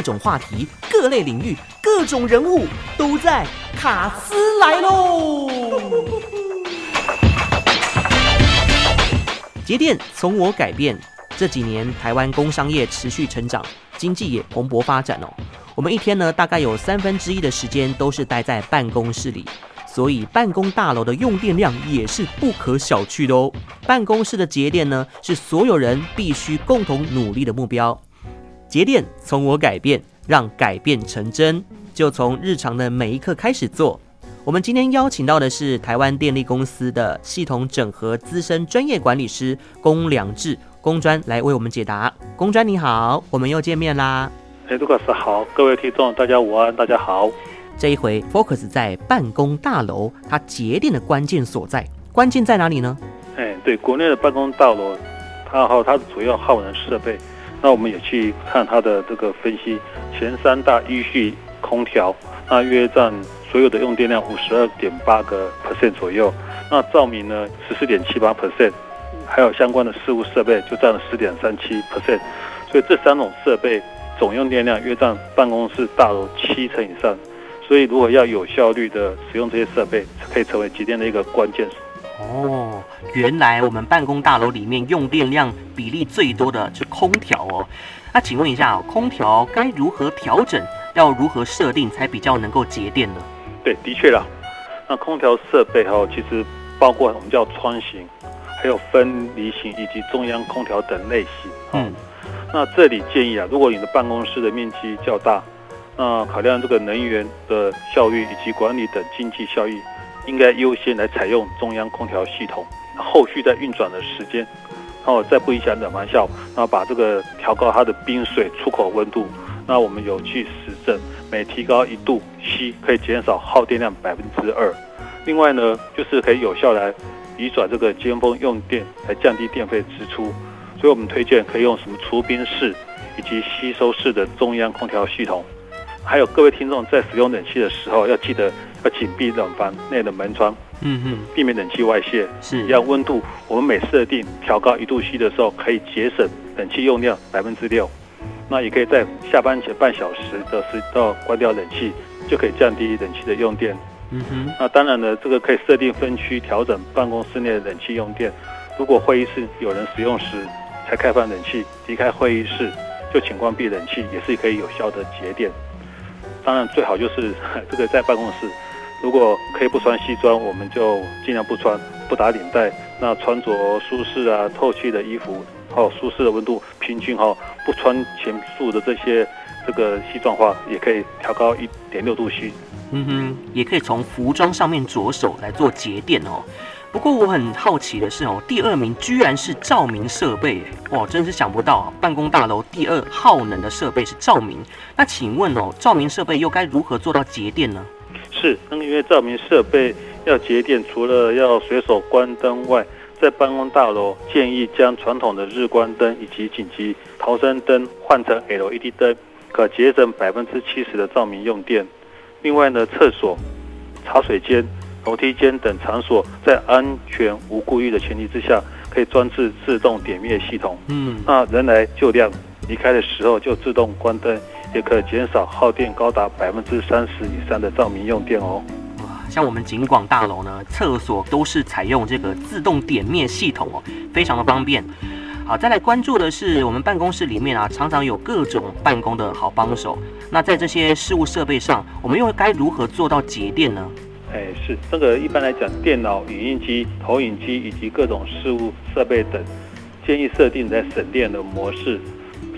各种话题、各类领域、各种人物都在卡斯来喽！节电从我改变。这几年台湾工商业持续成长，经济也蓬勃发展哦。我们一天呢，大概有三分之一的时间都是待在办公室里。所以办公大楼的用电量也是不可小觑的哦。办公室的节电呢，是所有人必须共同努力的目标。节电从我改变，让改变成真，就从日常的每一刻开始做。我们今天邀请到的是台湾电力公司的系统整合资深专业管理师龚良志，龚专来为我们解答。龚专你好，我们又见面啦。哎，卢卡斯好，各位听众大家午安，大家好。这一回 focus 在办公大楼，它节电的关键所在，关键在哪里呢？哎，对，国内的办公大楼，它还有它的主要耗能设备，那我们也去看它的这个分析，前三大依序空调，那约占所有的用电量五十二点八个 percent 左右，那照明呢十四点七八 percent，还有相关的事务设备就占了十点三七 percent，所以这三种设备总用电量约占办公室大楼七成以上。所以，如果要有效率的使用这些设备，可以成为节电的一个关键。哦，原来我们办公大楼里面用电量比例最多的是空调哦。那请问一下，空调该如何调整？要如何设定才比较能够节电呢？对，的确啦。那空调设备哈，其实包括我们叫窗型，还有分离型以及中央空调等类型。嗯。那这里建议啊，如果你的办公室的面积较大。那考量这个能源的效率以及管理等经济效益，应该优先来采用中央空调系统。后续在运转的时间，然后再不影响冷房效，然后把这个调高它的冰水出口温度。那我们有去实证，每提高一度 C 可以减少耗电量百分之二。另外呢，就是可以有效来移转这个尖峰用电，来降低电费支出。所以我们推荐可以用什么除冰式以及吸收式的中央空调系统。还有各位听众在使用冷气的时候，要记得要紧闭冷房内的门窗，嗯哼，避免冷气外泄。是，要温度，我们每设定调高一度 C 的时候，可以节省冷气用量百分之六。那也可以在下班前半小时的时到关掉冷气，就可以降低冷气的用电。嗯哼，那当然呢，这个可以设定分区调整办公室内的冷气用电。如果会议室有人使用时才开放冷气，离开会议室就请关闭冷气，也是可以有效的节电。当然，最好就是 这个在办公室，如果可以不穿西装，我们就尽量不穿，不打领带。那穿着舒适啊、透气的衣服，还有舒适的温度，平均哈，不穿前束的这些这个西装化，也可以调高一点六度 C。嗯哼，也可以从服装上面着手来做节电哦。不过我很好奇的是哦，第二名居然是照明设备，哇，真是想不到啊！办公大楼第二耗能的设备是照明，那请问哦，照明设备又该如何做到节电呢？是，那因为照明设备要节电，除了要随手关灯外，在办公大楼建议将传统的日光灯以及紧急逃生灯换成 LED 灯，可节省百分之七十的照明用电。另外呢，厕所、茶水间。楼梯间等场所，在安全无故意的前提之下，可以装置自动点灭系统。嗯，那人来就亮，离开的时候就自动关灯，也可减少耗电高达百分之三十以上的照明用电哦。哇，像我们景广大楼呢，厕所都是采用这个自动点灭系统哦，非常的方便。好，再来关注的是我们办公室里面啊，常常有各种办公的好帮手。那在这些事务设备上，我们又该如何做到节电呢？哎，是这个一般来讲，电脑、影印机、投影机以及各种事务设备等，建议设定在省电的模式。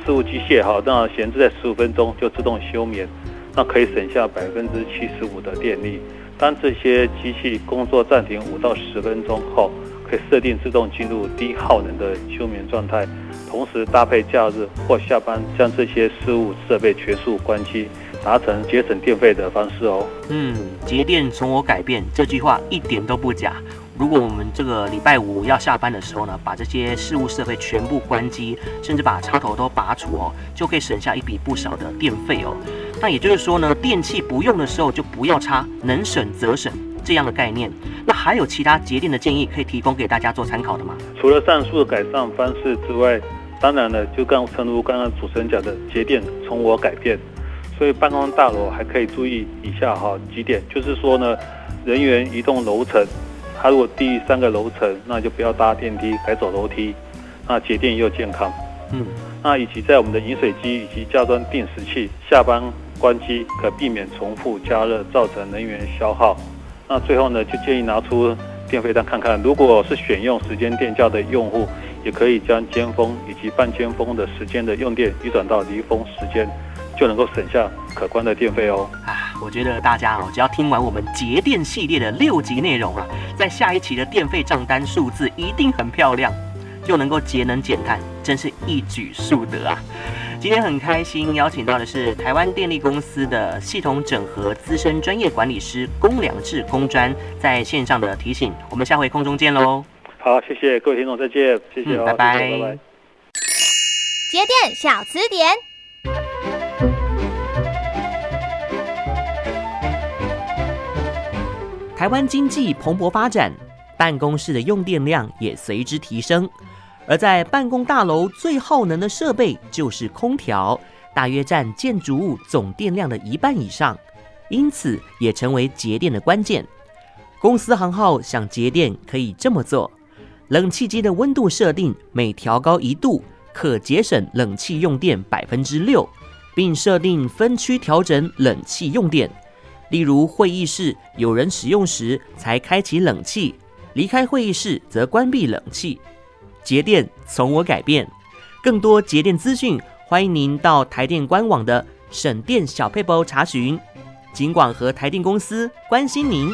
事务机械哈，那闲置在十五分钟就自动休眠，那可以省下百分之七十五的电力。当这些机器工作暂停五到十分钟后，可以设定自动进入低耗能的休眠状态，同时搭配假日或下班将这些事务设备全数关机。达成节省电费的方式哦。嗯，节电从我改变这句话一点都不假。如果我们这个礼拜五要下班的时候呢，把这些事务设备全部关机，甚至把插头都拔除哦，就可以省下一笔不少的电费哦。那也就是说呢，电器不用的时候就不要插，能省则省这样的概念。那还有其他节电的建议可以提供给大家做参考的吗？除了上述的改善方式之外，当然了，就刚诚如刚刚主持人讲的，节电从我改变。所以办公大楼还可以注意以下哈几点，就是说呢，人员移动楼层，他如果低于三个楼层，那就不要搭电梯，改走楼梯，那节电又健康。嗯，那以及在我们的饮水机以及加装定时器下班关机，可避免重复加热造成能源消耗。那最后呢，就建议拿出电费单看看，如果是选用时间电价的用户，也可以将尖峰以及半尖峰的时间的用电移转到离峰时间，就能够省下可观的电费哦。啊，我觉得大家哦，只要听完我们节电系列的六集内容啊，在下一期的电费账单数字一定很漂亮，就能够节能减碳，真是一举数得啊！今天很开心邀请到的是台湾电力公司的系统整合资深专业管理师龚良治龚专在线上的提醒，我们下回空中见喽。好，谢谢各位听众，再见，谢谢、哦嗯，拜拜，拜拜。节电小词典，台湾经济蓬勃发展，办公室的用电量也随之提升，而在办公大楼最耗能的设备就是空调，大约占建筑物总电量的一半以上，因此也成为节电的关键。公司行号想节电，可以这么做。冷气机的温度设定每调高一度，可节省冷气用电百分之六，并设定分区调整冷气用电。例如，会议室有人使用时才开启冷气，离开会议室则关闭冷气。节电从我改变，更多节电资讯，欢迎您到台电官网的省电小配包查询。尽管和台电公司关心您。